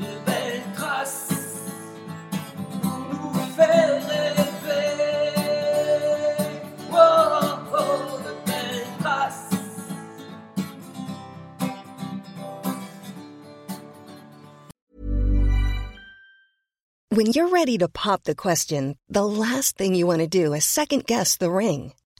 de belles traces pour nous faire rêver. Oh, oh, de belles traces. When you're ready to pop the question, the last thing you want to do is second guess the ring.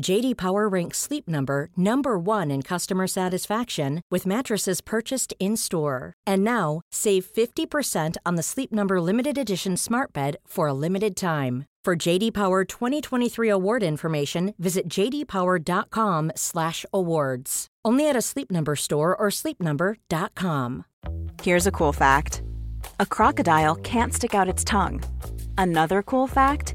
JD Power ranks Sleep Number number 1 in customer satisfaction with mattresses purchased in-store. And now, save 50% on the Sleep Number limited edition Smart Bed for a limited time. For JD Power 2023 award information, visit jdpower.com/awards. Only at a Sleep Number store or sleepnumber.com. Here's a cool fact a crocodile can't stick out its tongue. Another cool fact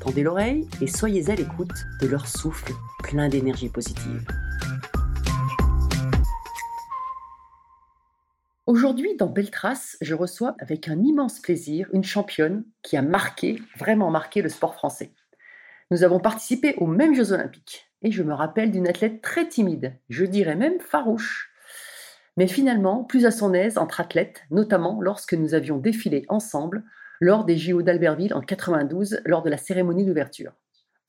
tendez l'oreille et soyez à l'écoute de leur souffle plein d'énergie positive. Aujourd'hui, dans Belle Trace, je reçois avec un immense plaisir une championne qui a marqué, vraiment marqué le sport français. Nous avons participé aux mêmes Jeux Olympiques et je me rappelle d'une athlète très timide, je dirais même farouche, mais finalement plus à son aise entre athlètes, notamment lorsque nous avions défilé ensemble lors des JO d'Albertville en 92 lors de la cérémonie d'ouverture.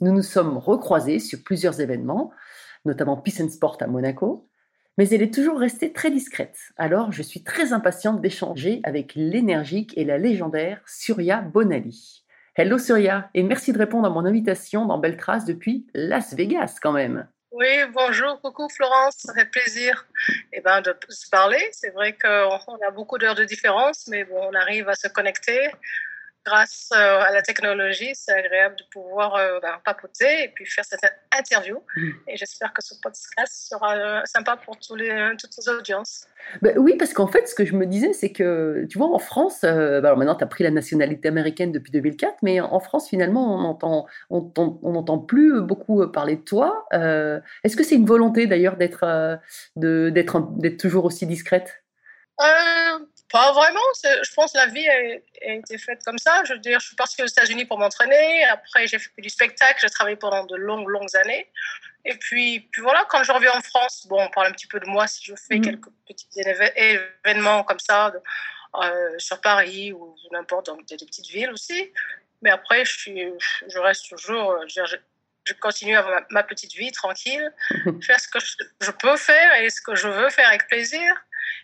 Nous nous sommes recroisés sur plusieurs événements, notamment Peace and Sport à Monaco, mais elle est toujours restée très discrète. Alors je suis très impatiente d'échanger avec l'énergique et la légendaire Surya Bonali. Hello Surya, et merci de répondre à mon invitation dans Belle Trace depuis Las Vegas quand même. Oui, bonjour, coucou Florence, ça fait plaisir eh ben, de se parler. C'est vrai qu'on a beaucoup d'heures de différence, mais bon, on arrive à se connecter grâce euh, à la technologie, c'est agréable de pouvoir euh, ben, papoter et puis faire cette interview. Mm. Et j'espère que ce podcast sera euh, sympa pour tous les, toutes les audiences. Ben oui, parce qu'en fait, ce que je me disais, c'est que, tu vois, en France, ben alors maintenant, tu as pris la nationalité américaine depuis 2004, mais en France, finalement, on n'entend on, on, entend plus beaucoup parler de toi. Est-ce que c'est une volonté, d'ailleurs, d'être d'être toujours aussi discrète? Pas vraiment. Je pense que la vie a, été faite comme ça. Je veux dire, je suis partie aux États-Unis pour m'entraîner. Après, j'ai fait du spectacle. J'ai travaillé pendant de longues, longues années. Et puis, puis voilà, quand je reviens en France, bon, on parle un petit peu de moi si je fais mm. quelques petits événements comme ça euh, sur Paris ou n'importe, dans des, petites villes aussi. Mais après, je, suis, je reste toujours, je, je continue à ma, ma petite vie tranquille, faire ce que je, peux faire et ce que je veux faire avec plaisir.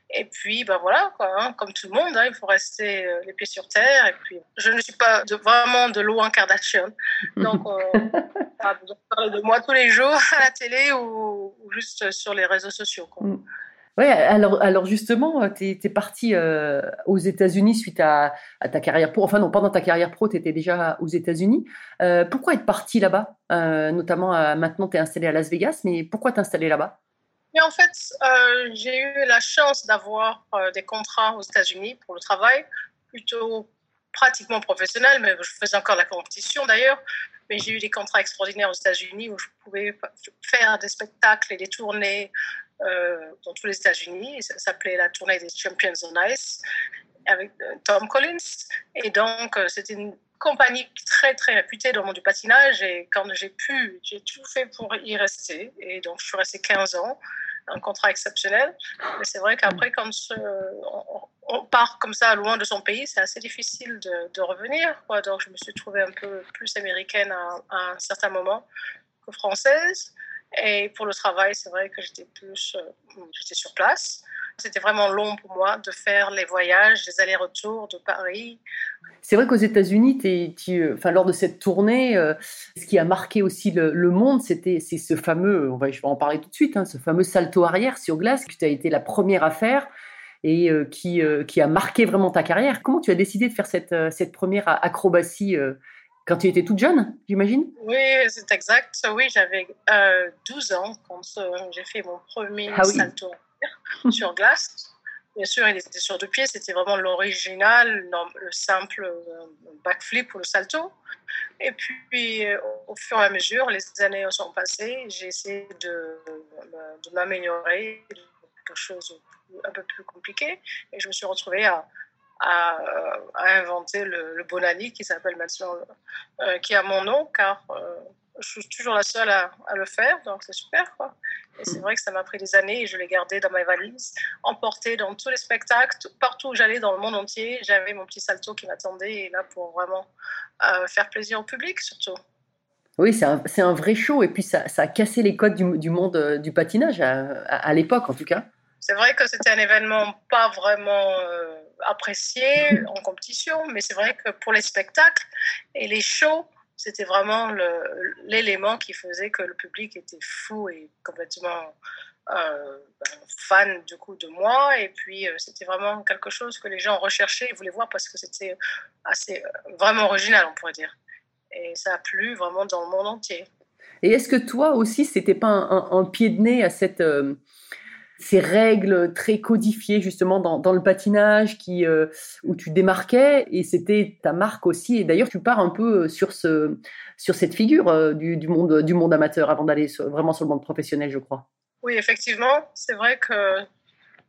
Et puis, ben voilà, quoi, hein, comme tout le monde, hein, il faut rester euh, les pieds sur terre. Et puis, je ne suis pas de, vraiment de loin Kardashian. Donc, euh, pas besoin de parler de moi tous les jours à la télé ou, juste sur les réseaux sociaux. Quoi. Mm. Ouais, alors, alors justement, euh, tu es, parti euh, aux États-Unis suite à, à, ta carrière pro. Enfin, non, pendant ta carrière pro, tu étais déjà aux États-Unis. Euh, pourquoi être parti là-bas? Notamment, maintenant, tu es installé à Las Vegas, mais pourquoi t'installer là-bas? Mais en fait, euh, j'ai eu la chance d'avoir euh, des contrats aux États-Unis pour le travail, plutôt pratiquement professionnel, mais je faisais encore la compétition d'ailleurs. Mais j'ai eu des contrats extraordinaires aux États-Unis où je pouvais faire des spectacles et des tournées euh, dans tous les États-Unis. Ça s'appelait la tournée des Champions on Ice avec Tom Collins. Et donc, c'était une compagnie très, très réputée dans le monde du patinage. Et quand j'ai pu, j'ai tout fait pour y rester. Et donc, je suis restée 15 ans, un contrat exceptionnel. Mais c'est vrai qu'après, quand on, part comme ça loin de son pays, c'est assez difficile de, revenir. Donc, je me suis trouvée un peu plus américaine à, à un certain moment que française. Et pour le travail, c'est vrai que j'étais plus, euh, j'étais sur place. C'était vraiment long pour moi de faire les voyages, les allers-retours de Paris. C'est vrai qu'aux États-Unis, enfin, lors de cette tournée, euh, ce qui a marqué aussi le, monde, c'était c'est ce fameux, on va, je vais en parler tout de suite, hein, ce fameux salto arrière sur glace que tu as été la première à faire et euh, qui, qui a marqué vraiment ta carrière. Comment tu as décidé de faire cette, cette première acrobatie quand tu étais toute jeune, j'imagine? Oui, c'est exact. Oui, j'avais 12 euh, ans quand euh, j'ai fait mon premier ah salto sur glace. Bien sûr, il était sur deux pieds, c'était vraiment l'original, le simple euh, backflip ou le salto. Et puis, au fur et à mesure, les années sont passées, j'ai essayé de, de m'améliorer, quelque chose un peu plus compliqué. Et je me suis retrouvée à, inventer le, le, Bonani qui s'appelle maintenant, euh, qui a mon nom, car euh, je suis toujours la seule à, le faire, donc c'est super. Quoi. Et c'est vrai que ça m'a pris des années et je l'ai gardé dans ma valise, emporté dans tous les spectacles, partout où j'allais dans le monde entier, j'avais mon petit salto qui m'attendait et là pour vraiment euh, faire plaisir au public surtout. Oui, c'est un, un, vrai show et puis ça, ça a cassé les codes du, du monde du patinage à, à, l'époque en tout cas. C'est vrai que c'était un événement pas vraiment apprécié en compétition, mais c'est vrai que pour les spectacles et les shows, c'était vraiment l'élément qui faisait que le public était fou et complètement euh, ben, fan du coup de moi. Et puis euh, c'était vraiment quelque chose que les gens recherchaient et voulaient voir parce que c'était assez euh, vraiment original, on pourrait dire. Et ça a plu vraiment dans le monde entier. Et est-ce que toi aussi, c'était pas un, pied de nez à cette ces règles très codifiées justement dans, le patinage qui, euh, où tu démarquais et c'était ta marque aussi. Et d'ailleurs, tu pars un peu euh, sur, ce, sur cette figure euh, du, du, monde, du monde amateur avant d'aller vraiment sur le monde professionnel, je crois. Oui, effectivement, c'est vrai que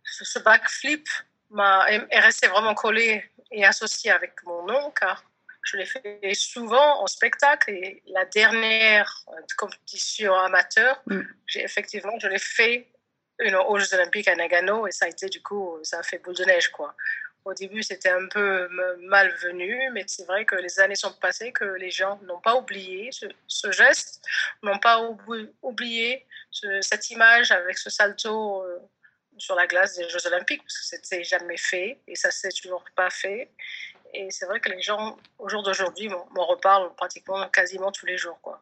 ce backflip est resté vraiment collé et associé avec mon nom car je l'ai fait souvent en spectacle et la dernière compétition amateur, mm. j'ai effectivement, je l'ai fait aux Jeux Olympiques à Nagano et ça a été du coup, ça a fait boule de neige quoi. Au début, c'était un peu malvenu, mais c'est vrai que les années sont passées, que les gens n'ont pas oublié ce, geste, n'ont pas oublié cette image avec ce salto euh, sur la glace des Jeux Olympiques, parce que c'était jamais fait et ça s'est toujours pas fait. Et c'est vrai que les gens, au jour d'aujourd'hui, m'en reparlent pratiquement quasiment tous les jours. Quoi.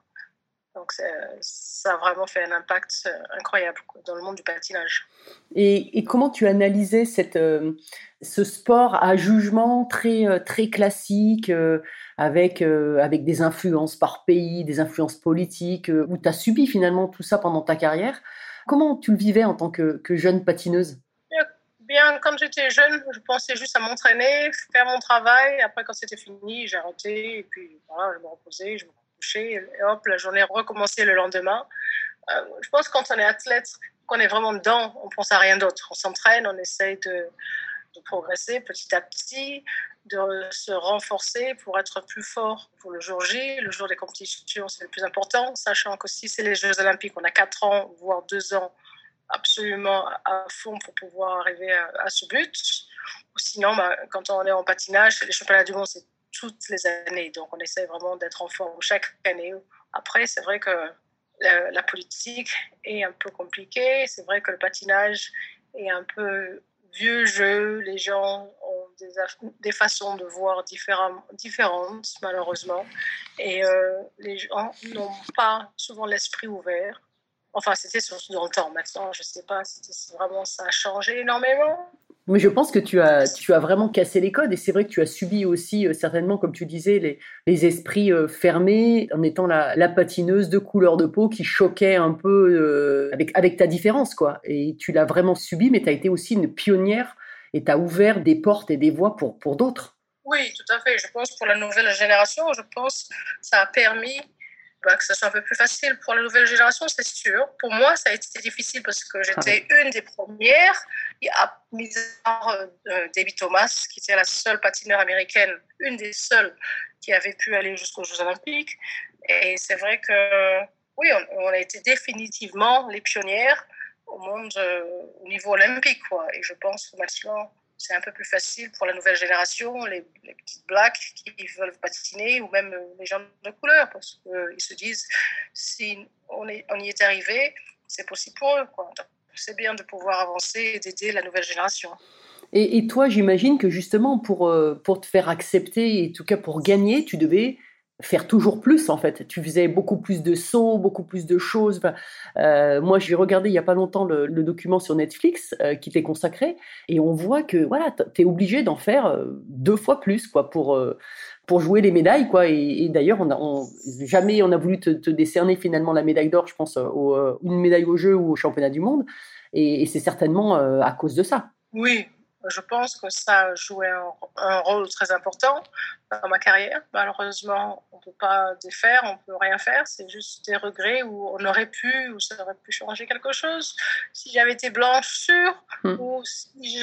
Donc ça a vraiment fait un impact euh, incroyable dans le monde du patinage. Et, comment tu analysais cette, euh, ce sport à jugement très, euh, très classique, avec, avec des influences par pays, des influences politiques, où tu as subi finalement tout ça pendant ta carrière? Comment tu le vivais en tant que, que jeune patineuse? Bien, quand j'étais jeune, je pensais juste à m'entraîner, faire mon travail. Après, quand c'était fini, j'ai arrêté et puis voilà, je me reposais, je me et hop, la journée recommençait le lendemain. Euh, je pense que quand on est athlète, qu'on est vraiment dedans, on pense à rien d'autre. On s'entraîne, on essaye de, progresser petit à petit, de se renforcer pour être plus fort pour le jour J. Le jour des compétitions, c'est le plus important, sachant que si c'est les Jeux Olympiques, on a 4 ans, voire 2 ans absolument à fond pour pouvoir arriver à, ce but. Sinon, bah, quand on est en patinage, les championnats du monde, c'est toutes les années. Donc, on essaie vraiment d'être en forme chaque année. Après, c'est vrai que la, politique est un peu compliquée. C'est vrai que le patinage est un peu vieux jeu. Les gens ont des, des façons de voir différentes, malheureusement. Et euh, les gens n'ont pas souvent l'esprit ouvert. Enfin, c'était surtout dans le temps. Maintenant, je ne sais pas si vraiment ça a changé énormément. Mais je pense que tu as, tu as vraiment cassé les codes et c'est vrai que tu as subi aussi euh, certainement, comme tu disais, les, les esprits euh, fermés en étant la, patineuse de couleur de peau qui choquait un peu euh, avec, avec ta différence. quoi. Et tu l'as vraiment subi, mais tu as été aussi une pionnière et tu as ouvert des portes et des voies pour, pour d'autres. Oui, tout à fait. Je pense pour la nouvelle génération, je pense ça a permis bah, que ce soit un peu plus facile pour la nouvelle génération, c'est sûr. Pour moi, ça a été difficile parce que j'étais une des premières, à mis à euh, Debbie Thomas, qui était la seule patineur américaine, une des seules qui avait pu aller jusqu'aux Jeux Olympiques. Et c'est vrai que, oui, on, a été définitivement les pionnières au monde, euh, au niveau olympique. Quoi. Et je pense que maintenant, c'est un peu plus facile pour la nouvelle génération, les, petites blacks qui veulent patiner ou même les gens de couleur parce qu'ils se disent si on, y est arrivé, c'est possible pour eux. C'est bien de pouvoir avancer et d'aider la nouvelle génération. Et, toi, j'imagine que justement pour, euh, pour te faire accepter en tout cas pour gagner, tu devais faire toujours plus en fait. Tu faisais beaucoup plus de sauts, beaucoup plus de choses. euh, moi, j'ai regardé il y a pas longtemps le, document sur Netflix euh, qui t'est consacré et on voit que voilà, tu es obligé d'en faire euh, deux fois plus quoi pour pour jouer les médailles quoi. Et, d'ailleurs, jamais on a voulu te, décerner finalement la médaille d'or, je pense, au, une médaille au jeu ou au championnat du monde. Et c'est certainement à cause de ça. Oui, je pense que ça a joué un, un, rôle très important dans ma carrière. Malheureusement, on ne peut pas défaire, on ne peut rien faire. C'est juste des regrets où on aurait pu, ou ça aurait pu changer quelque chose. Si j'avais été blanche sûre, mmh. ou si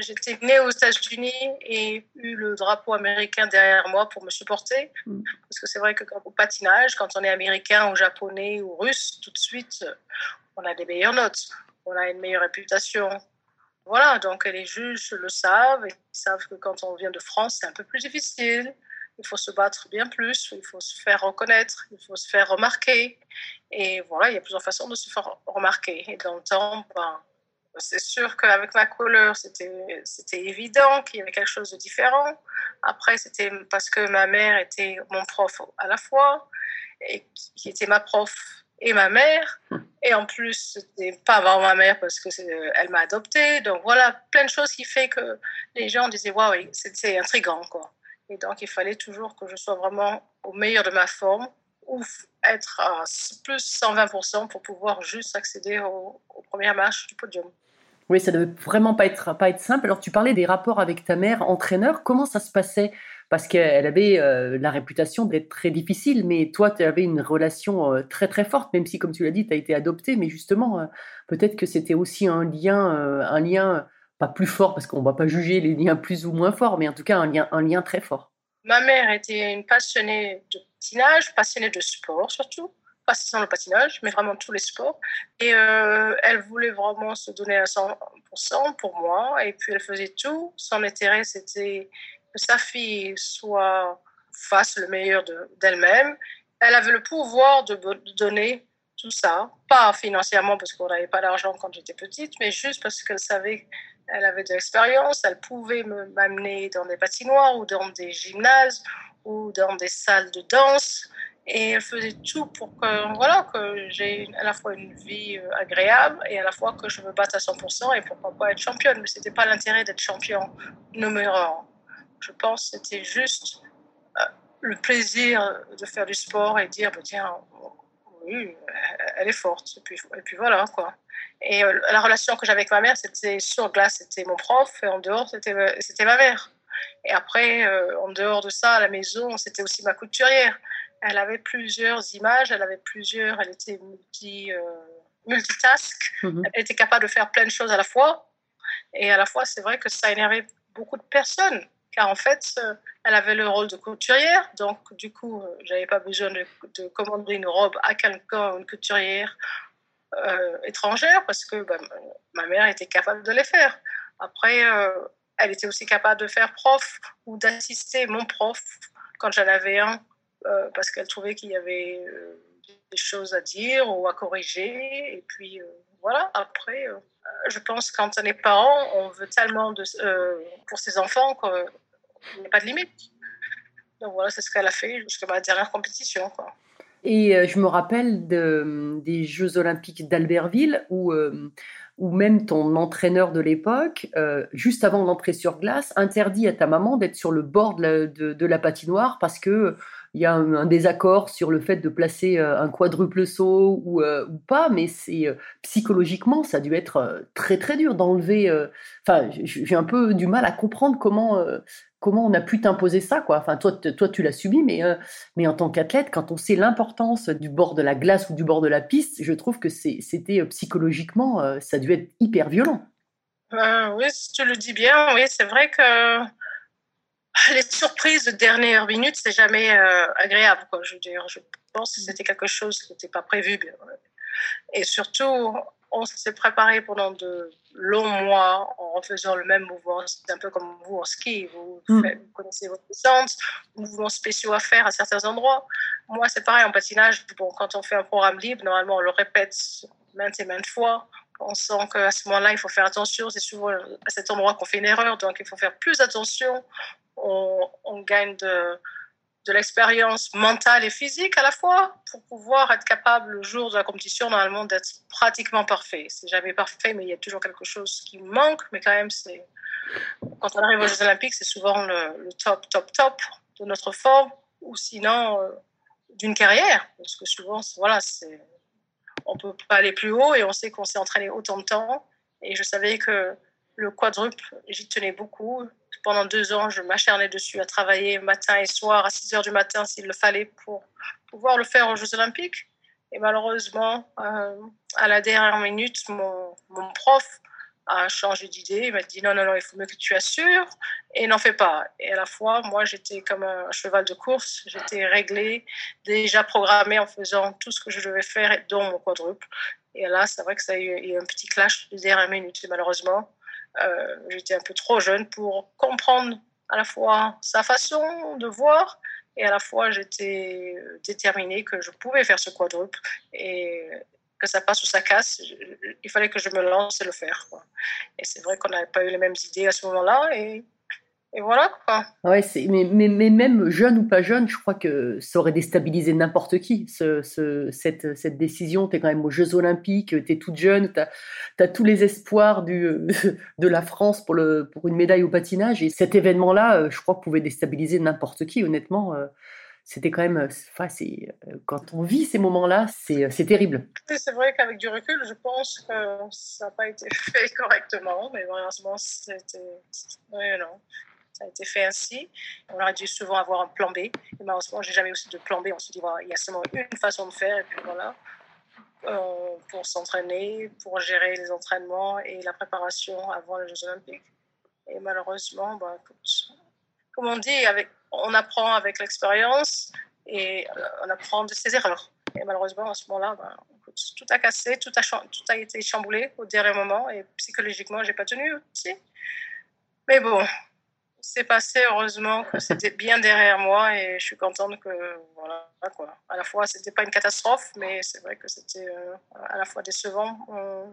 j'étais née aux États-Unis et eu le drapeau américain derrière moi pour me supporter. Mmh. Parce que c'est vrai que au patinage, quand on est américain ou japonais ou russe, tout de suite, on a des meilleures notes, on a une meilleure réputation voilà, donc les juges le savent, ils savent que quand on vient de France, c'est un peu plus difficile. Il faut se battre bien plus, il faut se faire reconnaître, il faut se faire remarquer. Et voilà, il y a plusieurs façons de se faire remarquer. Et dans le temps, ben, c'est sûr qu'avec ma couleur, c'était évident qu'il y avait quelque chose de différent. Après, c'était parce que ma mère était mon prof à la fois, et qui était ma prof et ma mère. Et en plus, c'était pas vraiment ma mère parce que elle m'a adoptée. Donc voilà, plein de choses qui fait que les gens disaient waouh, c'est intriguant quoi. Et donc il fallait toujours que je sois vraiment au meilleur de ma forme ou être à plus 120% pour pouvoir juste accéder aux, aux premières marches du podium. Oui, ça devait vraiment pas être, pas être simple. Alors, tu parlais des rapports avec ta mère, entraîneur. Comment ça se passait? Parce qu'elle avait euh, la réputation d'être très difficile, mais toi, tu avais une relation euh, très très forte, même si, comme tu l'as dit, tu as été adoptée. Mais justement, euh, peut-être que c'était aussi un lien, un lien pas plus fort, parce qu'on ne va pas juger les liens plus ou moins forts, mais en tout cas, un lien, un lien très fort. Ma mère était une passionnée de patinage, passionnée de sport surtout pas seulement le patinage, mais vraiment tous les sports. Et euh, elle voulait vraiment se donner à 100% pour moi. Et puis elle faisait tout. Son intérêt, c'était que sa fille soit fasse le meilleur d'elle-même. De, elle avait le pouvoir de, donner tout ça, pas financièrement parce qu'on n'avait pas d'argent quand j'étais petite, mais juste parce qu'elle savait qu'elle avait de l'expérience, elle pouvait m'amener dans des patinoires ou dans des gymnases ou dans des salles de danse et elle faisait tout pour que voilà que j'ai à la fois une vie euh, agréable et à la fois que je me batte à 100% et pourquoi pas être championne. Mais c'était pas l'intérêt d'être champion numéro un. Je pense que c'était juste euh, le plaisir de faire du sport et dire bah, tiens oui elle est forte. Et puis, voilà quoi. Et euh, la relation que j'avais avec ma mère c'était sur glace c'était mon prof et en dehors c'était ma mère. Et après en dehors de ça à la maison c'était aussi ma couturière elle avait plusieurs images, elle avait plusieurs, elle était multi, euh, multitask, -hmm. elle était capable de faire plein de choses à la fois. Et à la fois, c'est vrai que ça énervait beaucoup de personnes, car en fait, euh, elle avait le rôle de couturière, donc du coup, euh, j'avais pas besoin de, de, commander une robe à quelqu'un, une couturière euh, étrangère, parce que bah, ma mère était capable de les faire. Après, euh, elle était aussi capable de faire prof ou d'assister mon prof quand j'en avais un euh, parce qu'elle trouvait qu'il y avait euh, des choses à dire ou à corriger. Et puis euh, voilà, après, je pense quand on est parent, on veut tellement pour ses enfants qu'il n'y a pas de limite. Donc voilà, c'est ce qu'elle a fait jusqu'à ma dernière compétition. Et je me rappelle de, des Jeux Olympiques d'Albertville où, même ton entraîneur de l'époque, juste avant l'entrée sur glace, interdit à ta maman d'être sur le bord de la patinoire parce que il y a un, désaccord sur le fait de placer euh, un quadruple saut ou, euh, pas, mais c'est euh, psychologiquement, ça a dû être très très dur d'enlever. Enfin, j'ai un peu du mal à comprendre comment comment on a pu t'imposer ça, quoi. Enfin, toi, toi, tu l'as subi, mais mais en tant qu'athlète, quand on sait l'importance du bord de la glace ou du bord de la piste, je trouve que c'était psychologiquement, ça a dû être hyper violent. Euh, oui, tu le dis bien, oui, c'est vrai que les surprises de dernière minute, c'est jamais euh, agréable. Quoi. Je veux dire, je pense que c'était quelque chose qui n'était pas prévu. Et surtout, on s'est préparé pendant de longs mois en faisant le même mouvement. C'est un peu comme vous en ski. Vous, Mm. faites- vous connaissez votre descente, mouvements spéciaux à faire à certains endroits. Moi, c'est pareil en patinage. Bon, quand on fait un programme libre, normalement, on le répète maintes et maintes fois. On sent qu'à ce moment-là, il faut faire attention. C'est souvent à cet endroit qu'on fait une erreur, donc il faut faire plus attention. On, gagne de, l'expérience mentale et physique à la fois pour pouvoir être capable le jour de la compétition normalement d'être pratiquement parfait. C'est jamais parfait, mais il y a toujours quelque chose qui manque. Mais quand même, c'est quand on arrive aux Jeux Olympiques, c'est souvent le, top, top, top de notre forme, ou sinon euh, d'une carrière, parce que souvent, voilà, c'est on peut pas aller plus haut et on sait qu'on s'est entraîné autant de temps. Et je savais que le quadruple, j'y tenais beaucoup. Pendant deux ans, je m'acharnais dessus à travailler matin et soir à 6 heures du matin s'il le fallait pour pouvoir le faire aux Jeux Olympiques. Et malheureusement, euh, à la dernière minute, mon, mon prof a changé d'idée. Il m'a dit non, non, non, il faut mieux que tu assures et n'en fais pas. Et à la fois, moi, j'étais comme un cheval de course. J'étais réglée, déjà programmée en faisant tout ce que je devais faire, dont mon quadruple. Et là, c'est vrai que ça a eu, un petit clash de dernière minute. Malheureusement, euh, j'étais un peu trop jeune pour comprendre à la fois sa façon de voir et à la fois j'étais déterminée que je pouvais faire ce quadruple et que ça passe ou ça casse, il fallait que je me lance et le faire. Et c'est vrai qu'on n'avait pas eu les mêmes idées à ce moment-là et, et voilà quoi. Ouais, c'est, mais, mais, mais même jeune ou pas jeune, je crois que ça aurait déstabilisé n'importe qui, ce, ce- cette, cette décision. Tu es quand même aux Jeux Olympiques, tu es toute jeune, tu as, tous les espoirs du, de la France pour, le, pour une médaille au patinage. Et cet événement-là, euh, je crois, pouvait déstabiliser n'importe qui, honnêtement. euh, C'était quand même. euh, Enfin, c'est, quand on vit ces moments-là, c'est, c'est terrible. C'est vrai qu'avec du recul, je pense que ça n'a pas été fait correctement, mais malheureusement, c'était. Oui, non. Ça a été fait ainsi. On aurait dû souvent avoir un plan B. Et malheureusement, j'ai jamais aussi de plan B. On se dit, voilà, il y a seulement une façon de faire, et puis voilà. Euh, pour s'entraîner, pour gérer les entraînements et la préparation avant les Jeux Olympiques. Et malheureusement, bah, comme on dit, on apprend avec l'expérience et euh, on apprend de ses erreurs. Et malheureusement, à ce moment-là, bah, tout a cassé, tout a, tout a été chamboulé au dernier moment et psychologiquement, j'ai pas tenu aussi. Mais bon, c'est passé, heureusement que c'était bien derrière moi et je suis contente que, voilà, quoi. À la fois, c'était pas une catastrophe, mais c'est vrai que c'était euh, à la fois décevant euh.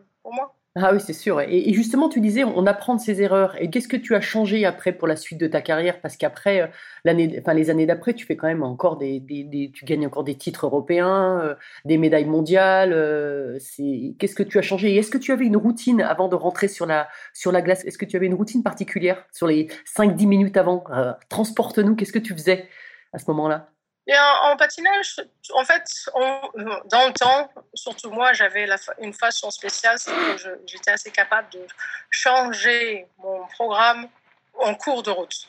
Ah oui, c'est sûr. Et, justement, tu disais, on apprend de ses erreurs. Et qu'est-ce que tu as changé après pour la suite de ta carrière? Parce qu'après, euh, l'année, enfin, les années d'après, tu fais quand même encore des, des- des- tu gagnes encore des titres européens, euh, des médailles mondiales. euh, c'est, qu'est-ce que tu as changé? Et est-ce que tu avais une routine avant de rentrer sur la, sur la glace? Est-ce que tu avais une routine particulière sur les 5-10 minutes avant? Transporte-nous, qu'est-ce que tu faisais à ce moment-là? Et en, patinage, en fait, dans le temps, surtout moi, j'avais une façon spéciale, c'est que j'étais assez capable de changer mon programme en cours de route.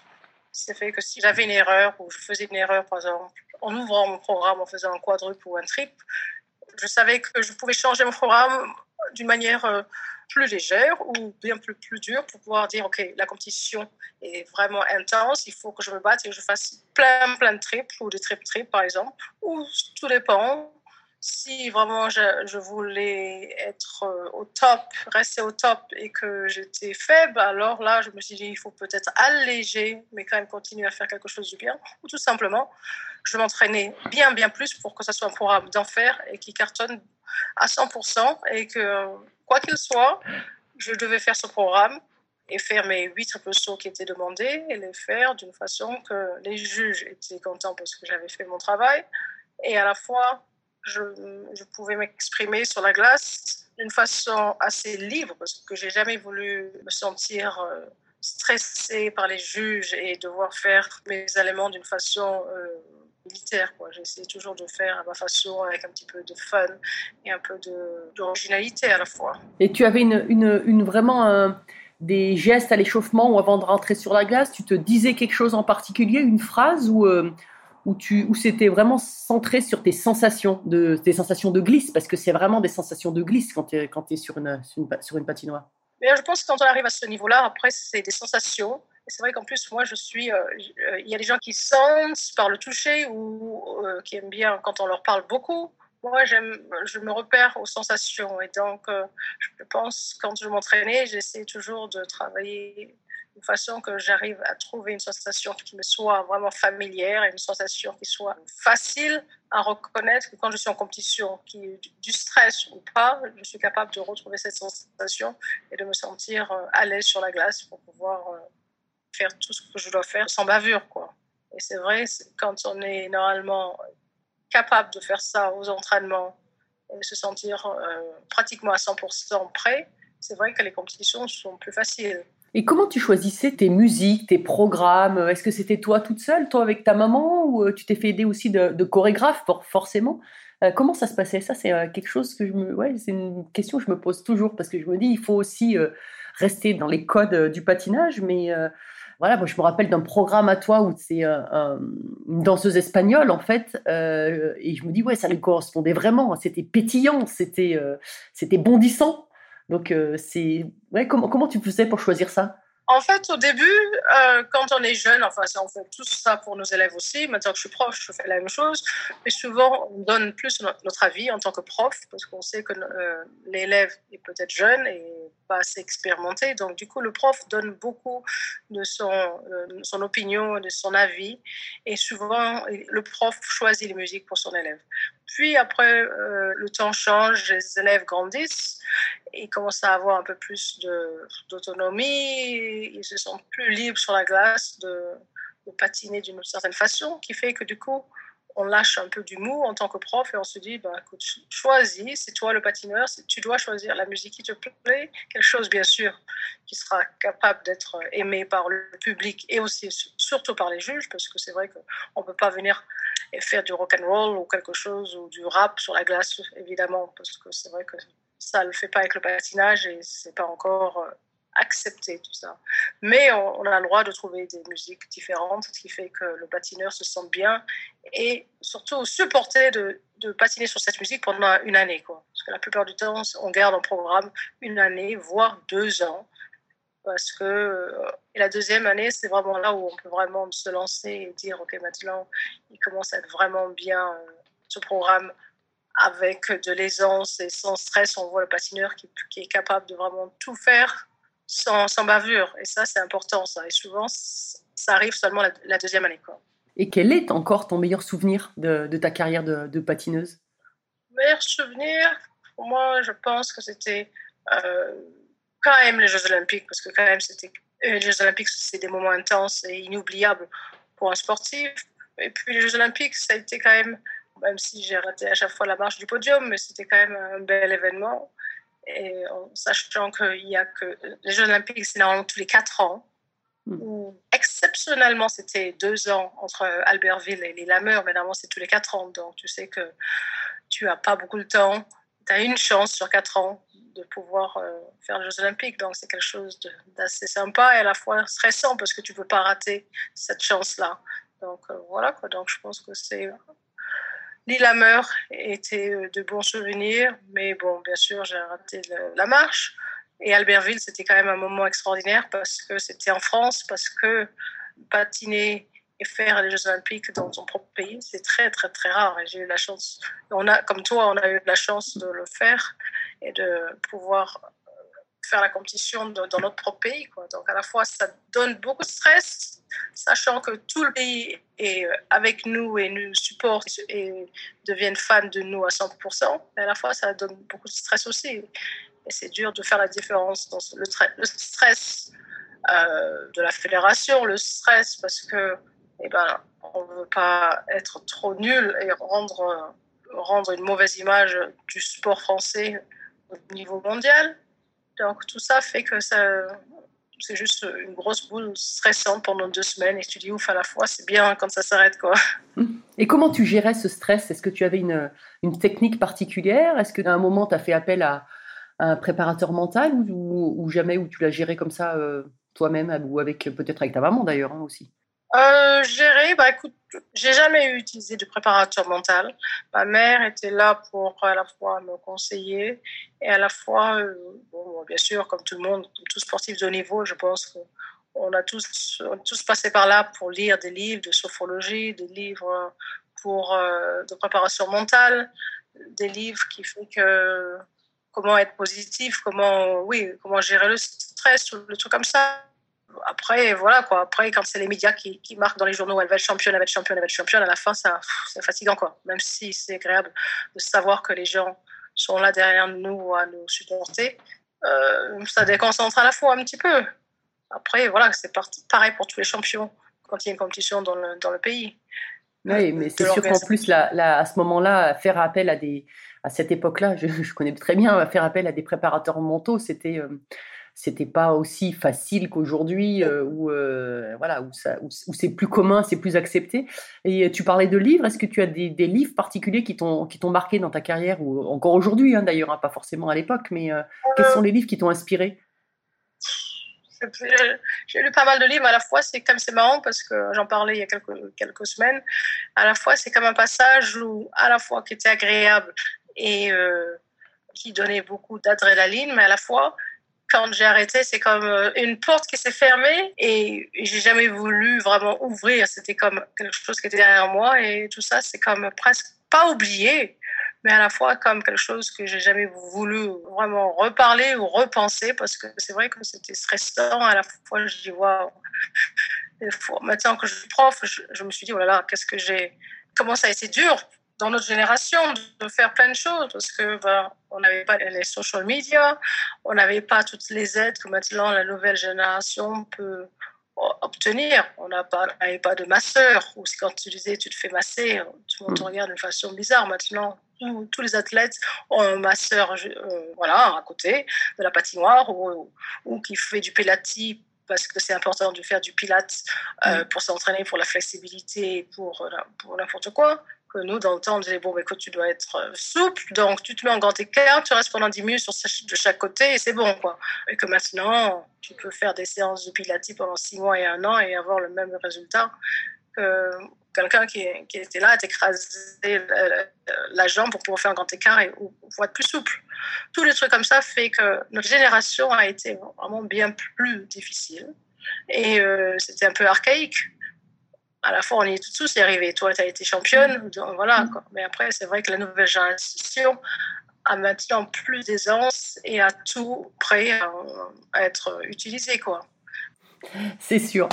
C'est fait que si j'avais une erreur ou je faisais une erreur, par exemple, en ouvrant mon programme, en faisant un quadruple ou un triple, je savais que je pouvais changer mon programme d'une manière euh, plus légère ou bien plus, plus dure pour pouvoir dire, OK, la compétition est vraiment intense, il faut que je me batte et que je fasse plein, plein de triples ou des triples, par exemple, ou tout dépend. Si vraiment je, voulais être euh, au top, rester au top et que j'étais faible, alors là, je me suis dit, il faut peut-être alléger, mais quand même continuer à faire quelque chose de bien, ou tout simplement, je m'entraînais bien, bien plus pour que ça soit un programme d'enfer et qui cartonne à 100% et que, quoi qu'il soit, je devais faire ce programme et faire mes huit triple sauts qui étaient demandés et les faire d'une façon que les juges étaient contents parce que j'avais fait mon travail. Et à la fois je, pouvais m'exprimer sur la glace d'une façon assez libre, parce que j'ai jamais voulu me sentir euh, stressée par les juges et devoir faire mes éléments d'une façon euh, militaire. J'essaie toujours de faire à ma façon, avec un petit peu de fun et un peu d'originalité à la fois. Et tu avais une vraiment euh, des gestes à l'échauffement ou avant de rentrer sur la glace, tu te disais quelque chose en particulier, une phrase ou où, tu, où c'était vraiment centré sur tes sensations de, tes sensations de glisse, parce que c'est vraiment des sensations de glisse quand tu es, quand es sur, une, sur, une, patinoire. Mais je pense que quand on arrive à ce niveau-là, après, c'est des sensations. C'est vrai qu'en plus, moi, je suis. Euh, euh, il y a des gens qui sentent par le toucher ou euh, qui aiment bien quand on leur parle beaucoup. Moi, je me repère aux sensations. Et donc, je pense, quand je m'entraînais, j'essaie toujours de travailler de façon que j'arrive à trouver une sensation qui me soit vraiment familière, une sensation qui soit facile à reconnaître que quand je suis en compétition, qui est du stress ou pas, je suis capable de retrouver cette sensation et de me sentir euh, à l'aise sur la glace pour pouvoir euh, faire tout ce que je dois faire sans bavure. Quoi. Et c'est vrai, quand on est normalement capable de faire ça aux entraînements et se sentir euh, pratiquement à 100% prêt, c'est vrai que les compétitions sont plus faciles. Et comment tu choisissais tes musiques, tes programmes? Est-ce que c'était toi toute seule, toi avec ta maman, ou euh, tu t'es fait aider aussi de, de chorégraphes, forcément? Euh, Comment ça se passait? Ça, c'est euh, quelque chose que ouais, c'est une question que je me pose toujours parce que je me dis, il faut aussi rester dans les codes du patinage, mais voilà, moi je me rappelle d'un programme à toi où c'est une danseuse espagnole en fait, et je me dis ouais, ça lui correspondait vraiment. C'était pétillant, c'était c'était bondissant. Donc, euh, c'est. Comment, comment tu faisais pour choisir ça? En fait, au début, euh, quand on est jeune, enfin, on fait tout ça pour nos élèves aussi. Maintenant que je suis prof, je fais la même chose. Mais souvent, on donne plus notre avis en tant que prof, parce qu'on sait que euh, l'élève est peut-être jeune et pas assez expérimenté. Donc, du coup, le prof donne beaucoup de son, son opinion, de son avis. Et souvent, le prof choisit les musiques pour son élève. Puis après, euh, le temps change, les élèves grandissent, ils commencent à avoir un peu plus d'autonomie, ils se sentent plus libres sur la glace de, de patiner d'une certaine façon, qui fait que du coup, on lâche un peu du mou en tant que prof et on se dit, bah, écoute, choisis, c'est toi le patineur, tu dois choisir la musique qui te plaît, quelque chose bien sûr qui sera capable d'être aimé par le public et aussi surtout par les juges, parce que c'est vrai qu'on ne peut pas venir et faire du rock and roll ou quelque chose ou du rap sur la glace, évidemment, parce que c'est vrai que ça ne le fait pas avec le patinage et c'est pas encore euh, accepter tout ça. Mais on, a le droit de trouver des musiques différentes, ce qui fait que le patineur se sent bien et surtout supporter de, patiner sur cette musique pendant une année. Quoi. Parce que la plupart du temps, on garde en programme une année, voire deux ans. Parce que euh, et la deuxième année, c'est vraiment là où on peut vraiment se lancer et dire, OK, maintenant, il commence à être vraiment bien euh, ce programme avec de l'aisance et sans stress. On voit le patineur qui est capable de vraiment tout faire sans, sans, bavure. Et ça, c'est important, ça. Et souvent, ça arrive seulement la, deuxième année. Quoi. Et quel est encore ton meilleur souvenir de, de ta carrière de, de, patineuse? Meilleur souvenir, pour moi, je pense que c'était euh, quand même les Jeux Olympiques, parce que quand même, c'était euh, les Jeux Olympiques, c'est des moments intenses et inoubliables pour un sportif. Et puis les Jeux Olympiques, ça a été quand même, même si j'ai raté à chaque fois la marche du podium, mais c'était quand même un bel événement et en sachant qu'il y a que les Jeux Olympiques, c'est normalement tous les quatre ans. Hmm. exceptionnellement, c'était deux ans entre Albertville et les Lameurs, mais normalement, c'est tous les quatre ans. Donc, tu sais que tu n'as pas beaucoup de temps. Tu as une chance sur quatre ans de pouvoir euh, faire les Jeux Olympiques. Donc, c'est quelque chose d'assez sympa et à la fois stressant parce que tu ne peux pas rater cette chance-là. Donc, euh, voilà quoi. Donc, je pense que c'est À était euh, de bons souvenirs, mais bon, bien sûr, j'ai raté la marche. Et Albertville, c'était quand même un moment extraordinaire parce que c'était en France, parce que patiner et faire les Jeux Olympiques dans son propre pays, c'est très, très, très rare. Et j'ai eu la chance, on a, comme toi, on a eu la chance de le faire et de pouvoir faire la compétition dans, notre propre pays. Quoi. Donc à la fois, ça donne beaucoup de stress, sachant que tout le pays est euh, avec nous et nous supporte et deviennent fans de nous à 100%. Mais à la fois, ça donne beaucoup de stress aussi. Et c'est dur de faire la différence dans le, le stress euh, de la fédération, le stress parce que eh ben, on ne veut pas être trop nul et rendre rendre une mauvaise image du sport français au niveau mondial. Donc tout ça fait que c'est juste une grosse boule stressante pendant deux semaines et tu dis ouf à la fois, c'est bien quand ça s'arrête quoi. Et comment tu gérais ce stress? Est-ce que tu avais une, technique particulière? Est-ce qu'à un moment tu as fait appel à, un préparateur mental ou, jamais où tu l'as géré comme ça euh, toi-même ou avec peut-être avec ta maman d'ailleurs hein, aussi? Euh, gérer, bah écoute, j'ai jamais utilisé de préparateur mental. Ma mère était là pour à la fois me conseiller et à la fois, euh, bon, bien sûr, comme tout le monde, comme tout sportif de haut niveau, je pense qu'on a tous, on tous passé par là pour lire des livres de sophrologie, des livres pour euh, de préparation mentale, des livres qui font que comment être positif, comment, oui, comment gérer le stress, le truc comme ça après, voilà quoi. Après, quand c'est les médias qui, qui, marquent dans les journaux, elle va être championne, elle va être championne, elle va être championne, à la fin, c'est fatigant quoi. Même si c'est agréable de savoir que les gens sont là derrière nous à nous supporter, euh, ça déconcentre à la fois un petit peu. Après, voilà, c'est pareil pour tous les champions quand il y a une compétition dans le, dans le pays. Oui, mais c'est sûr qu'en plus, là, à ce moment-là, faire appel à des, à cette époque-là, je, je, connais très bien, faire appel à des préparateurs mentaux, c'était, euh, c'était pas aussi facile qu'aujourd'hui euh, où euh, voilà où, ça, où, c'est plus commun, c'est plus accepté. Et tu parlais de livres. Est-ce que tu as des, des livres particuliers qui t'ont qui t'ont marqué dans ta carrière ou encore aujourd'hui hein, d'ailleurs, hein, pas forcément à l'époque, mais euh, quels sont les livres qui t'ont inspiré? J'ai lu pas mal de livres, à la fois c'est comme c'est marrant parce que j'en parlais il y a quelques, quelques semaines, à la fois c'est comme un passage où à la fois qui était agréable et qui donnait beaucoup d'adrénaline, mais à la fois quand j'ai arrêté, c'est comme euh, une porte qui s'est fermée et j'ai jamais voulu vraiment ouvrir. C'était comme quelque chose qui était derrière moi et tout ça, c'est comme presque pas oublié, mais à la fois comme quelque chose que j'ai jamais voulu vraiment reparler ou repenser parce que c'est vrai que c'était stressant. À la fois, je dis waouh. Maintenant que je suis prof, je, me suis dit oh là là, qu'est-ce que j'ai, comment ça a été dur dans notre génération de faire plein de choses parce que ben, on n'avait pas les social media, on n'avait pas toutes les aides que maintenant la nouvelle génération peut obtenir. On n'avait pas, de masseur ou quand tu disais tu te fais masser, tout le monde te regarde de façon bizarre. Maintenant, tous les athlètes ont un masseur euh, voilà, à côté de la patinoire ou, ou qui fait du pilates parce que c'est important de faire du pilates euh, pour s'entraîner, pour la flexibilité, pour, pour n'importe quoi que nous, dans le temps, on disait, bon, bah, écoute, tu dois être euh, souple, donc tu te mets en grand écart, tu restes pendant 10 minutes de chaque côté et c'est bon, quoi. Et que maintenant, tu peux faire des séances de pilates pendant 6 mois et un an et avoir le même résultat que quelqu'un qui, était là à t'écraser la, jambe pour pouvoir faire un grand écart et, ou, pour être plus souple. Tous les trucs comme ça fait que notre génération a été vraiment bien plus difficile. Et euh, c'était un peu archaïque à la fois, on est tous y arrivés. Toi, tu as été championne, voilà. Quoi. Mais après, c'est vrai que la nouvelle génération a maintenant plus d'aisance et a tout prêt à, être utilisé, quoi. C'est sûr.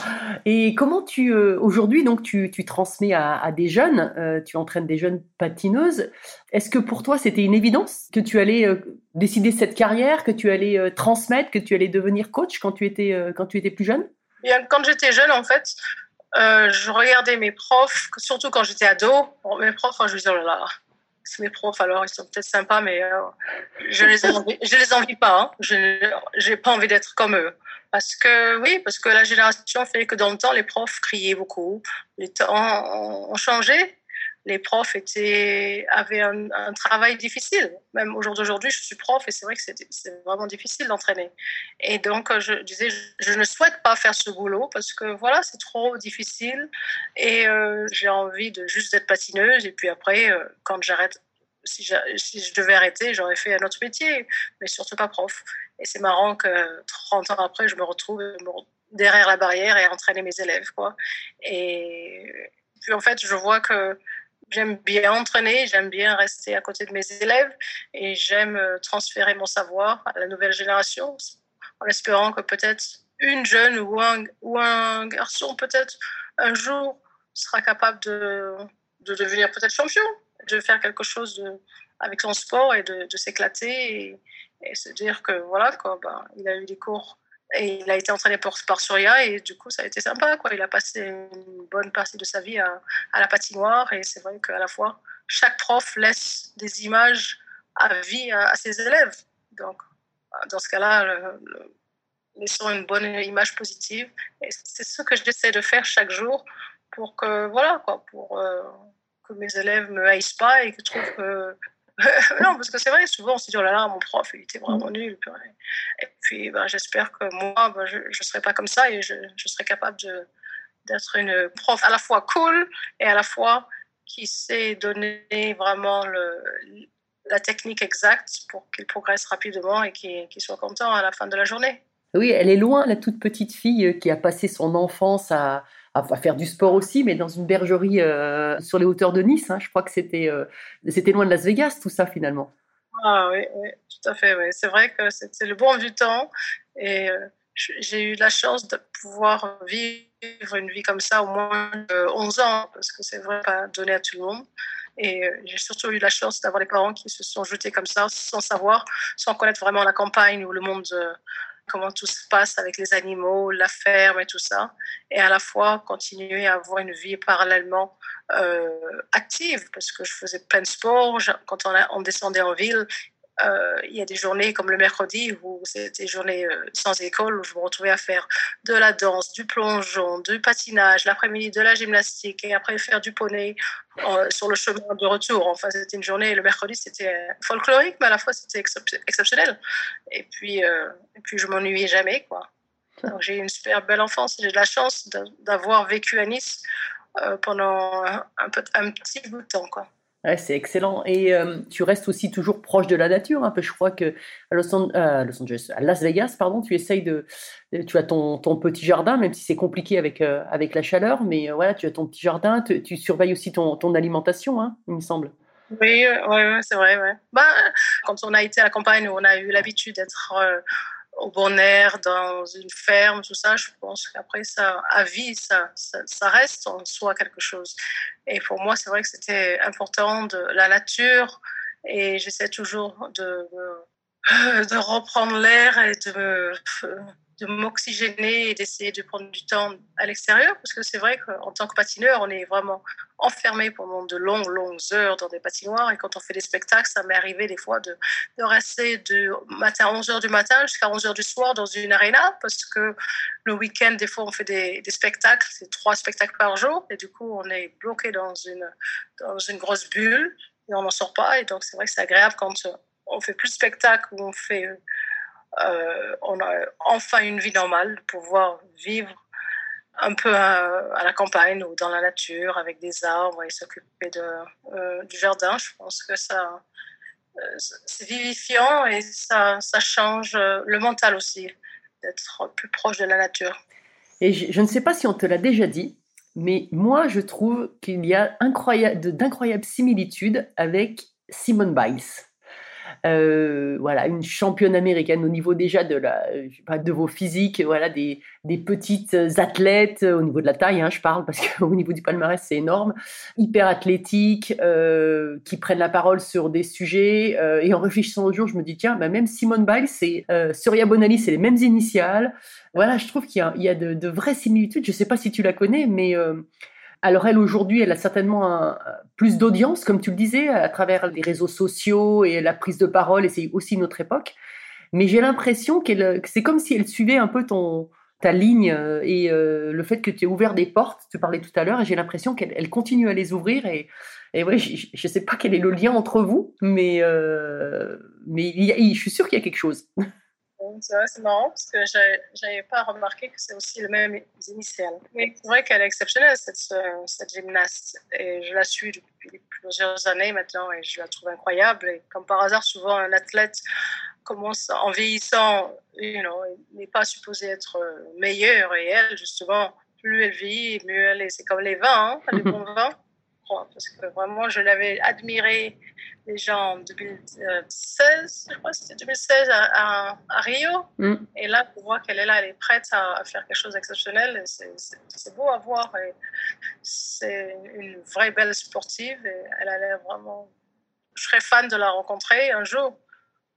Et comment tu euh, aujourd'hui donc tu, tu transmets à, des jeunes, euh, tu entraînes des jeunes patineuses. Est-ce que pour toi c'était une évidence que tu allais euh, décider cette carrière, que tu allais transmettre, que tu allais devenir coach quand tu étais quand tu étais plus jeune? Bien, quand j'étais jeune en fait, euh, je regardais mes profs, surtout quand j'étais ado. mes profs, je me disais, oh là là, c'est mes profs, alors ils sont peut-être sympas, mais euh, je les envie, les envie pas. Hein. Je n'ai pas envie d'être comme eux. Parce que, oui, parce que la génération fait que dans le temps, les profs criaient beaucoup. Les temps ont changé les profs avaient un, travail difficile. Même au jour d'aujourd'hui, je suis prof et c'est vrai que c'est vraiment difficile d'entraîner. Et donc, je disais, je, ne souhaite pas faire ce boulot parce que voilà, c'est trop difficile et euh, j'ai envie de juste d'être patineuse. Et puis après, euh, quand j'arrête, si, je devais arrêter, j'aurais fait un autre métier, mais surtout pas prof. Et c'est marrant que 30 ans après, je me retrouve derrière la barrière et entraîner mes élèves. Quoi. Et puis en fait, je vois que j'aime bien entraîner, j'aime bien rester à côté de mes élèves et j'aime euh, transférer mon savoir à la nouvelle génération en espérant que peut-être une jeune ou un, ou un garçon peut-être un jour sera capable de, de devenir peut-être champion, de faire quelque chose de, avec son sport et de, de s'éclater et, et, se dire que voilà, quoi, ben, il a eu des cours il a été entraîné par, par Surya et du coup, ça a été sympa. Quoi. Il a passé une bonne partie de sa vie à, à la patinoire et c'est vrai qu'à la fois, chaque prof laisse des images à vie à, ses élèves. Donc, dans ce cas-là, laissons une bonne image positive. C'est ce que j'essaie de faire chaque jour pour que, voilà, quoi, pour euh, que mes élèves me haïssent pas et que trouvent que. non, parce que c'est vrai, souvent on se dit, oh là là, mon prof, il était vraiment mm. nul. Et puis, ben, j'espère que moi, ben, je ne serai pas comme ça et je, je serai capable d'être une prof à la fois cool et à la fois qui sait donner vraiment le, la technique exacte pour qu'il progresse rapidement et qu'il soit content à la fin de la journée. Oui, elle est loin, la toute petite fille euh, qui a passé son enfance à, à faire du sport aussi, mais dans une bergerie euh, sur les hauteurs de Nice. Hein. Je crois que c'était euh, c'était loin de Las Vegas, tout ça finalement. Ah oui, tout à fait. C'est vrai que c'était le bon du temps. Et j'ai eu la chance de pouvoir vivre une vie comme ça au moins 11 ans, parce que c'est vrai pas donné à tout le monde. Et j'ai surtout eu la chance d'avoir des parents qui se sont jetés comme ça, sans savoir, sans connaître vraiment la campagne ou le monde comment tout se passe avec les animaux, la ferme et tout ça, et à la fois continuer à avoir une vie parallèlement euh, active, parce que je faisais plein de sport. Quand on, descendait en ville, il y a des journées comme le mercredi où c'était des journées euh, sans école où je me retrouvais à faire de la danse, du plongeon, du patinage, l'après-midi de la gymnastique et après faire du poney euh, sur le chemin de retour. Enfin, c'était une journée, le mercredi c'était folklorique, mais à la fois c'était exceptionnel. Et puis, et puis je m'ennuyais jamais, quoi. j'ai eu une super belle enfance. J'ai de la chance d'avoir vécu à Nice pendant un, un petit bout de temps, quoi. C'est excellent. Et euh, tu restes aussi toujours proche de la nature, peu. Je crois que à Los, euh, Angeles, à Las Vegas, pardon, tu essayes de, tu as ton, petit jardin, même si c'est compliqué avec euh, avec la chaleur, mais voilà, tu as ton petit jardin. Tu, surveilles aussi ton, ton alimentation, hein, il me semble. Oui, c'est vrai. Bah, quand on a été à la campagne, on a eu l'habitude d'être au bon air, dans une ferme, tout ça, je pense qu'après, ça, à vie, ça, ça, reste en soi quelque chose. Et pour moi, c'est vrai que c'était important de la nature et j'essaie toujours de, de reprendre l'air et de me de m'oxygéner et d'essayer de prendre du temps à l'extérieur, parce que c'est vrai qu'en tant que patineur, on est vraiment enfermé pendant de longues, longues heures dans des patinoires, et quand on fait des spectacles, ça m'est arrivé des fois de, de rester de matin à 11h du matin jusqu'à 11h du soir dans une arena, parce que le week-end, des fois, on fait des, des spectacles, c'est trois spectacles par jour, et du coup, on est bloqué dans une, dans une grosse bulle, et on n'en sort pas, et donc c'est vrai que c'est agréable quand on fait plus de spectacles, ou on fait euh, on a enfin une vie normale, pouvoir vivre un peu à, la campagne ou dans la nature avec des arbres et s'occuper de, euh, du jardin. Je pense que ça, euh, c'est vivifiant et ça, ça change le mental aussi, d'être plus proche de la nature. Et je, je, ne sais pas si on te l'a déjà dit, mais moi je trouve qu'il y a d'incroyables similitudes avec Simone Biles. Euh, voilà, une championne américaine au niveau déjà de, la, de vos physiques, voilà, des, des petites athlètes au niveau de la taille, hein, je parle, parce qu'au niveau du palmarès, c'est énorme, hyper athlétiques, euh, qui prennent la parole sur des sujets. Euh, et en réfléchissant au jour, je me dis, tiens, bah, même Simone Biles, c'est Surya Bonali, c'est les mêmes initiales. Voilà, je trouve qu'il y a, il y a de, de, vraies similitudes. Je ne sais pas si tu la connais, mais alors elle, aujourd'hui, elle a certainement plus d'audience, comme tu le disais, à travers les réseaux sociaux et la prise de parole, et c'est aussi notre époque. Mais j'ai l'impression qu'elle, que c'est comme si elle suivait un peu ton, ta ligne euh, et euh, le fait que tu aies ouvert des portes, tu parlais tout à l'heure, et j'ai l'impression qu'elle continue à les ouvrir. Et, et ouais, je ne sais pas quel est le lien entre vous, mais, euh, mais je suis sûre qu'il y a quelque chose. C'est marrant parce que je n'avais pas remarqué que c'est aussi le même initial. Mais c'est vrai qu'elle est exceptionnelle, cette, cette, gymnaste. Et je la suis depuis plusieurs années maintenant et je la trouve incroyable. Et comme par hasard, souvent un athlète commence en vieillissant, you know, n'est pas supposé être meilleur. Et elle, justement, plus elle vit, mieux elle est. C'est comme les vins, hein, les bons vins parce que vraiment, je l'avais admiré déjà en 2016, je crois que c'était 2016 à, Rio. Mm. Et là, pour voir qu'elle est là, elle est prête à, faire quelque chose d'exceptionnel. C'est beau à voir. C'est une vraie belle sportive et elle a l'air vraiment. Je serais fan de la rencontrer un jour,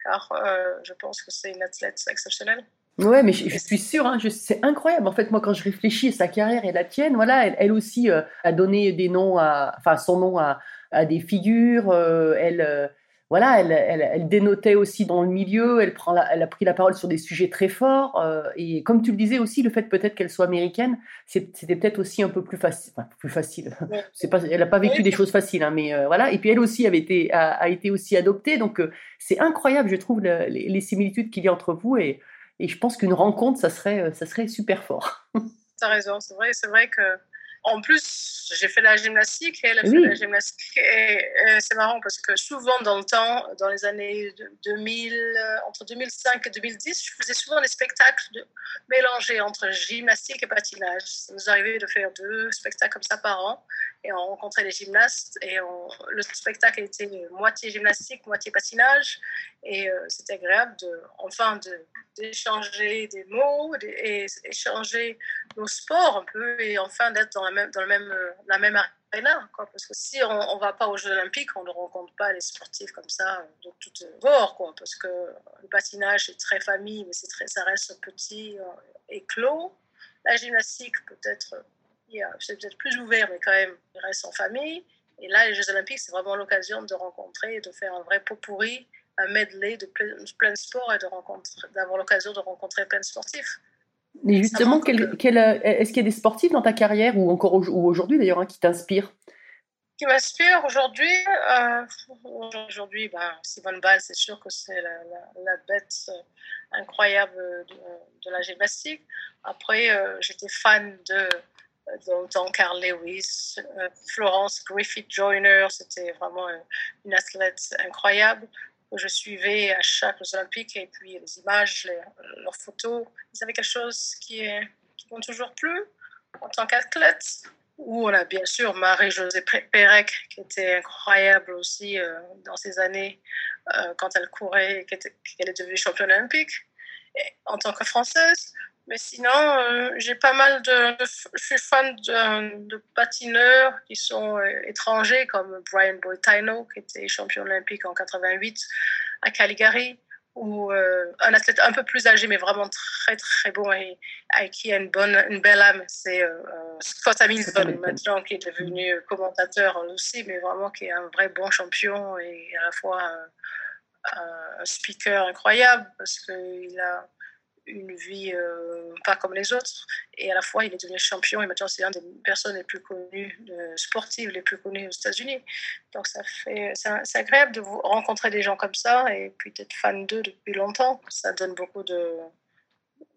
car euh, je pense que c'est une athlète exceptionnelle. Ouais, mais je, suis sûre, hein, c'est incroyable. En fait, moi, quand je réfléchis à sa carrière et la tienne, voilà, elle, aussi euh, a donné des noms, à, enfin, son nom à, à des figures. euh, elle, euh, voilà, elle, elle, elle dénotait aussi dans le milieu. Elle, prend la- elle a pris la parole sur des sujets très forts. et comme tu le disais aussi, le fait peut-être qu'elle soit américaine, c'était peut-être aussi un peu plus facile. Enfin, plus facile. Ouais. C'est pas, elle n'a pas vécu des choses faciles, hein, mais voilà. Et puis elle aussi avait été, a, a été aussi adoptée. Donc c'est incroyable, je trouve, le- les, les similitudes qu'il y a entre vous. Et, et je pense qu'une rencontre, ça serait, euh, ça serait super fort. T'as raison, c'est vrai, c'est vrai que. En plus, j'ai fait la gymnastique et elle a Oui. fait la gymnastique. Et, euh, c'est marrant parce que souvent dans le temps, dans les années de- 2000, euh, entre 2005 et 2010, je faisais souvent des spectacles de, mélangés entre gymnastique et patinage. Ça nous arrivait de faire deux spectacles comme ça par an. Et on rencontrait les gymnastes. Et le spectacle était moitié gymnastique, moitié patinage. Et euh, c'était agréable de, enfin, de- d'échanger des mots des- et échanger nos sports un peu et enfin d'être dans la même dans le même euh, la même arena quoi parce que si on, on va pas aux Jeux Olympiques on ne rencontre pas les sportifs comme ça euh, de tout bord quoi parce que le patinage c'est très famille mais très ça reste petit et clos la gymnastique peut-être c'est peut-être plus ouvert mais quand même il reste en famille. Et là les Jeux Olympiques c'est vraiment l'occasion de rencontrer et de faire un vrai pot pourri un medley de plein, plein de sports et d'avoir l'occasion de rencontrer plein de sportifs. Mais justement, quel- que- quel, euh, est-ce qu'il y a des sportifs dans ta carrière ou encore au- ou aujourd'hui d'ailleurs hein, qui t'inspirent? Qui m'inspire aujourd'hui, euh, aujourd'hui, ben, Simone Biles, c'est sûr que c'est la, la- la bête euh, incroyable de, de la gymnastique. Après, euh, j'étais fan de dans le temps Carl Lewis, euh, Florence Griffith Joyner, c'était vraiment une athlète incroyable. Que je suivais à chaque Jeux Olympiques et puis les images, leurs photos, ils avaient quelque chose qui est toujours plu en tant qu'athlète? Où on a bien sûr Marie-Josée Pérec, qui était incroyable aussi euh, dans ces années euh, quand elle courait et qu'elle est devenue championne olympique. En tant que Française. Mais sinon, euh, j'ai pas mal de, Je suis fan de, de patineurs qui sont euh, étrangers, comme Brian Boitano, qui était champion olympique en 88 à Caligari, ou euh, un athlète un peu plus âgé, mais vraiment très très bon et, et qui a une, bonne, une belle âme, c'est Scott Hamilton, maintenant qui est devenu commentateur aussi, mais vraiment qui est un vrai bon champion et à la fois un, un- un speaker incroyable parce qu'il a une vie euh, pas comme les autres. Et à la fois il est devenu champion et maintenant c'est une des personnes les plus connues de, sportives les plus connues aux États-Unis. Donc ça fait c'est c'est agréable de vous rencontrer des gens comme ça et puis d'être fan d'eux depuis longtemps. Ça donne beaucoup de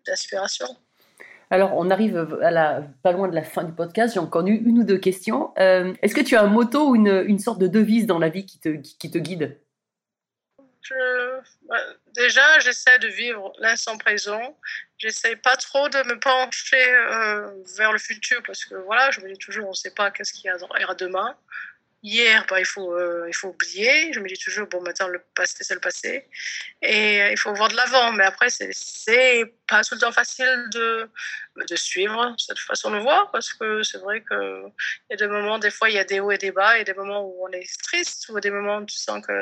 d'inspiration. Alors, on arrive à la, pas loin de la fin du podcast. J'ai encore eu une ou deux questions. Euh, Est-ce que tu as un motto ou une, une sorte de devise dans la vie qui te, qui, qui te guide? Je- bah, déjà, j'essaie de vivre l'instant présent. J'essaie pas trop de me pencher euh, vers le futur parce que voilà, je me dis toujours, on ne sait pas qu'est-ce qu'il y a demain. Hier, bah, il, faut, euh, il faut oublier. Je me dis toujours, bon, maintenant, le passé, c'est le passé. Et euh, il faut voir de l'avant. Mais après, c'est- pas tout le temps facile de, de suivre cette façon de voir parce que c'est vrai qu'il y a des moments, des fois, il y a des hauts et des bas. Il y a des moments où on est triste ou des moments où tu sens que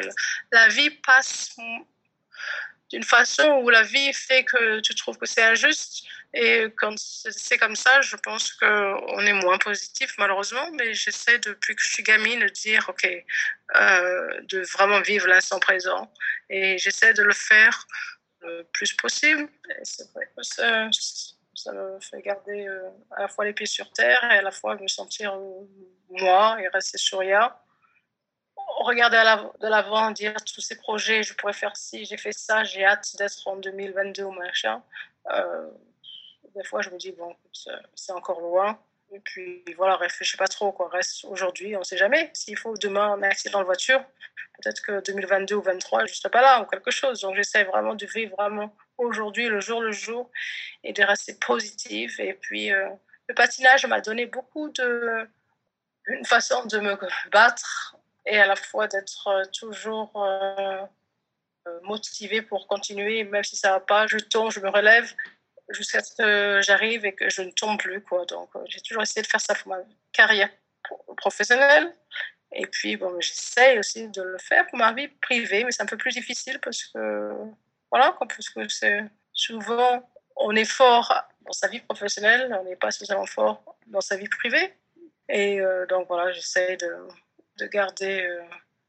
la vie passe d'une façon où la vie fait que tu trouves que c'est injuste. Et quand c'est comme ça, je pense qu'on est moins positif, malheureusement. Mais j'essaie, depuis que je suis gamine, de dire, OK, euh, de vraiment vivre l'instant présent. Et j'essaie de le faire le plus possible. C'est vrai que ça, ça me fait garder euh, à la fois les pieds sur terre et à la fois me sentir euh, moi et rester souriant regarder de l'avant, dire tous ces projets, je pourrais faire ci, j'ai fait ça, j'ai hâte d'être en 2022 ou machin. Euh, des fois, je me dis, bon, c'est- c'est encore loin. Et puis voilà, réfléchis pas trop, quoi. Reste aujourd'hui, on sait jamais. S'il faut demain un accident de voiture, peut-être que 2022 ou 2023, je serai pas là ou quelque chose. Donc j'essaie vraiment de vivre vraiment aujourd'hui, le jour le jour, et de rester positive. Et puis euh, le patinage m'a donné beaucoup de une façon de me battre et à la fois d'être euh, toujours euh, euh, motivée pour continuer, même si ça va pas, je tombe, je me relève jusqu'à ce que j'arrive et que je ne tombe plus. Quoi. Donc, j'ai toujours essayé de faire ça pour ma carrière pro- professionnelle. Et puis, bon, j'essaye aussi de le faire pour ma vie privée, mais c'est un peu plus difficile parce que, voilà, parce que souvent, on est fort dans sa vie professionnelle, on n'est pas suffisamment fort dans sa vie privée. Et donc, voilà, j'essaie de, de garder euh,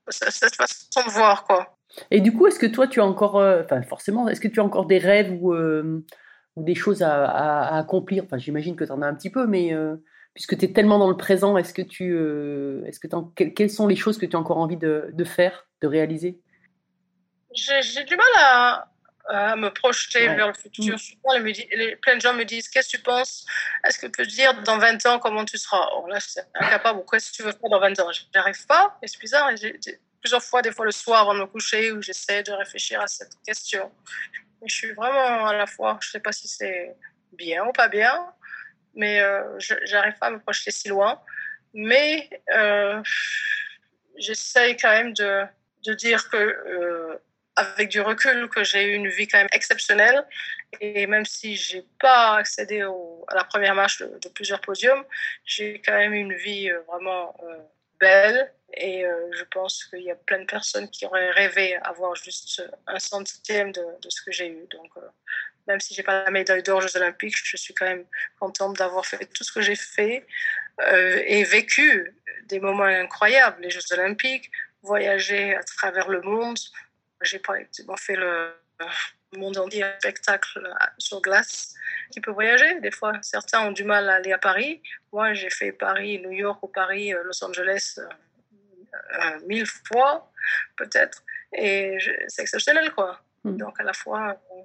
cette façon de voir, quoi. Et du coup, est-ce que toi, tu as encore, euh, enfin forcément, est-ce que tu as encore des rêves ou, euh, ou des choses à, à- à accomplir? Enfin, j'imagine que tu en as un petit peu, mais puisque tu es tellement dans le présent, est-ce que tu, euh, est-ce que quelles sont les choses que tu as encore envie de, de faire, de réaliser? J'ai du mal à, à me projeter Ouais. vers le futur. Mm. Souvent, les plein de gens me disent Qu'est-ce que tu penses? Est-ce que tu peux dire dans 20 ans comment tu seras? Or là, je suis incapable. Qu'est-ce que tu veux faire dans 20 ans? Je n'arrive pas. Et c'est bizarre. et j'ai- j'ai- plusieurs fois, des fois le soir avant de me coucher, où j'essaie de réfléchir à cette question. Et je suis vraiment à la fois, je ne sais pas si c'est bien ou pas bien, mais euh, je n'arrive pas à me projeter si loin. Mais euh, j'essaye quand même de, de dire que, euh, avec du recul, que j'ai eu une vie quand même exceptionnelle. Et même si j'ai pas accédé à la première marche de, plusieurs podiums, j'ai quand même une vie euh, vraiment euh, belle. Et euh, je pense qu'il y a plein de personnes qui auraient rêvé avoir juste un centième de, ce que j'ai eu. Donc, même si j'ai pas la médaille d'or aux Jeux Olympiques, je suis quand même contente d'avoir fait tout ce que j'ai fait et vécu des moments incroyables. Les Jeux Olympiques, voyager à travers le monde. J'ai exemple fait le monde entier en spectacle sur glace. Qui peut voyager. Des fois, certains ont du mal à aller à Paris. Moi, j'ai fait Paris, New York ou Paris, euh, Los Angeles euh, euh, mille fois, peut-être. Et c'est exceptionnel, quoi. Mhm. Donc, à la fois, euh,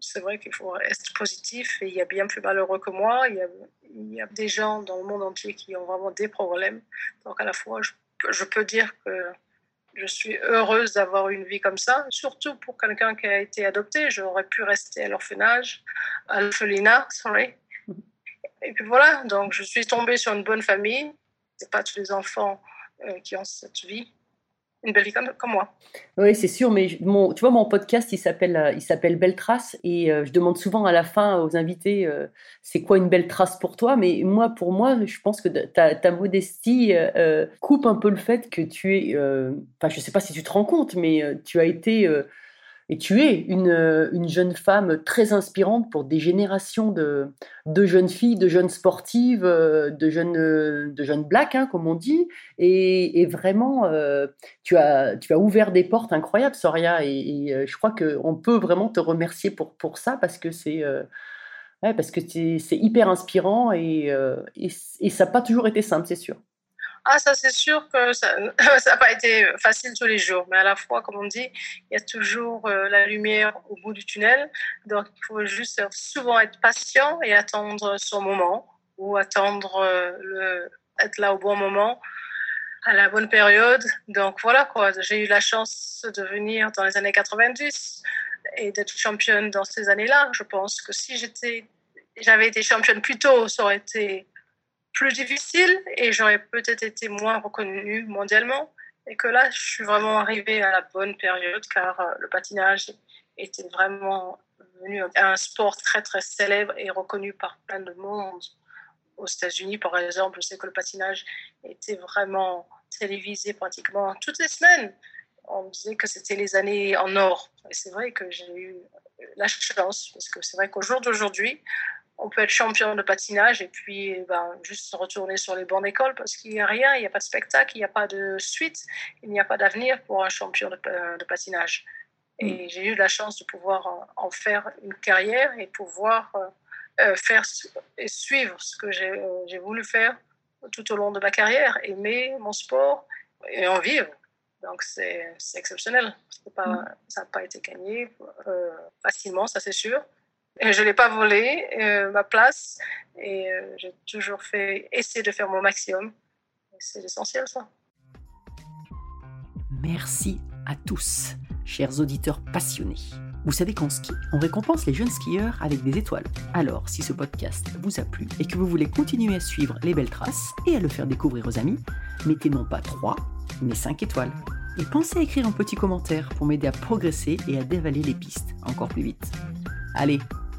c'est vrai qu'il faut être positif et il y a bien plus malheureux que moi. Il y a, il y a des gens dans le monde entier qui ont vraiment des problèmes. Donc, à la fois, je peux dire que je suis heureuse d'avoir une vie comme ça, surtout pour quelqu'un qui a été adopté. J'aurais pu rester à l'orphelinage, à l'orphelinat, sorry. Et puis voilà, donc je suis tombée sur une bonne famille. C'est pas tous les enfants euh, qui ont cette vie, une belle vie comme, comme moi. Oui, c'est sûr, mais mon, tu vois, mon podcast, il s'appelle, euh, Belle Trace, et euh, je demande souvent à la fin aux invités, euh, c'est quoi une belle trace pour toi? Mais moi, pour moi, je pense que ta, modestie coupe un peu le fait que tu es, enfin, je sais pas si tu te rends compte, mais tu as été et tu es une, une jeune femme très inspirante pour des générations de, de jeunes filles, de jeunes sportives, euh, de jeunes, euh, de jeunes blacks, hein, comme on dit, et, vraiment. euh, tu as, tu as ouvert des portes incroyables, Soria, et, je crois qu'on peut vraiment te remercier pour, pour ça parce que c'est parce que c'est hyper inspirant et, et ça n'a pas toujours été simple, c'est sûr. Ah, ça, c'est sûr que ça n'a pas été facile tous les jours, mais à la fois, comme on dit, il y a toujours euh, la lumière au bout du tunnel. Donc, il faut juste souvent être patient et attendre son moment ou attendre euh, être là au bon moment, à la bonne période. Donc, voilà quoi. J'ai eu la chance de venir dans les années 90 et d'être championne dans ces années-là. Je pense que si j'avais été championne plus tôt, ça aurait été plus difficile et j'aurais peut-être été moins reconnue mondialement. Et que là, je suis vraiment arrivée à la bonne période car euh, le patinage était vraiment devenu un sport très très célèbre et reconnu par plein de monde. Aux États-Unis, par exemple, je sais que le patinage était vraiment télévisé pratiquement toutes les semaines. On disait que c'était les années en or. Et c'est vrai que j'ai eu la chance, parce que c'est vrai qu'au jour d'aujourd'hui, on peut être champion de patinage et puis ben, juste retourner sur les bancs d'école parce qu'il n'y a rien, il n'y a pas de spectacle, il n'y a pas de suite, il n'y a pas d'avenir pour un champion de, de patinage. Et j'ai eu la chance de pouvoir en faire une carrière et pouvoir euh, faire et suivre ce que j'ai euh, voulu faire tout au long de ma carrière, aimer mon sport et en vivre. Donc c'est exceptionnel. Pas, ça n'a pas été gagné euh, facilement, ça c'est sûr. Je ne l'ai pas volé, euh, ma place, et euh, j'ai toujours fait essayer de faire mon maximum. C'est essentiel, ça. Merci à tous, chers auditeurs passionnés. Vous savez qu'en ski, on récompense les jeunes skieurs avec des étoiles. Alors, si ce podcast vous a plu et que vous voulez continuer à suivre les belles traces et à le faire découvrir aux amis, mettez non pas 3, mais 5 étoiles. Et pensez à écrire un petit commentaire pour m'aider à progresser et à dévaler les pistes encore plus vite. Allez,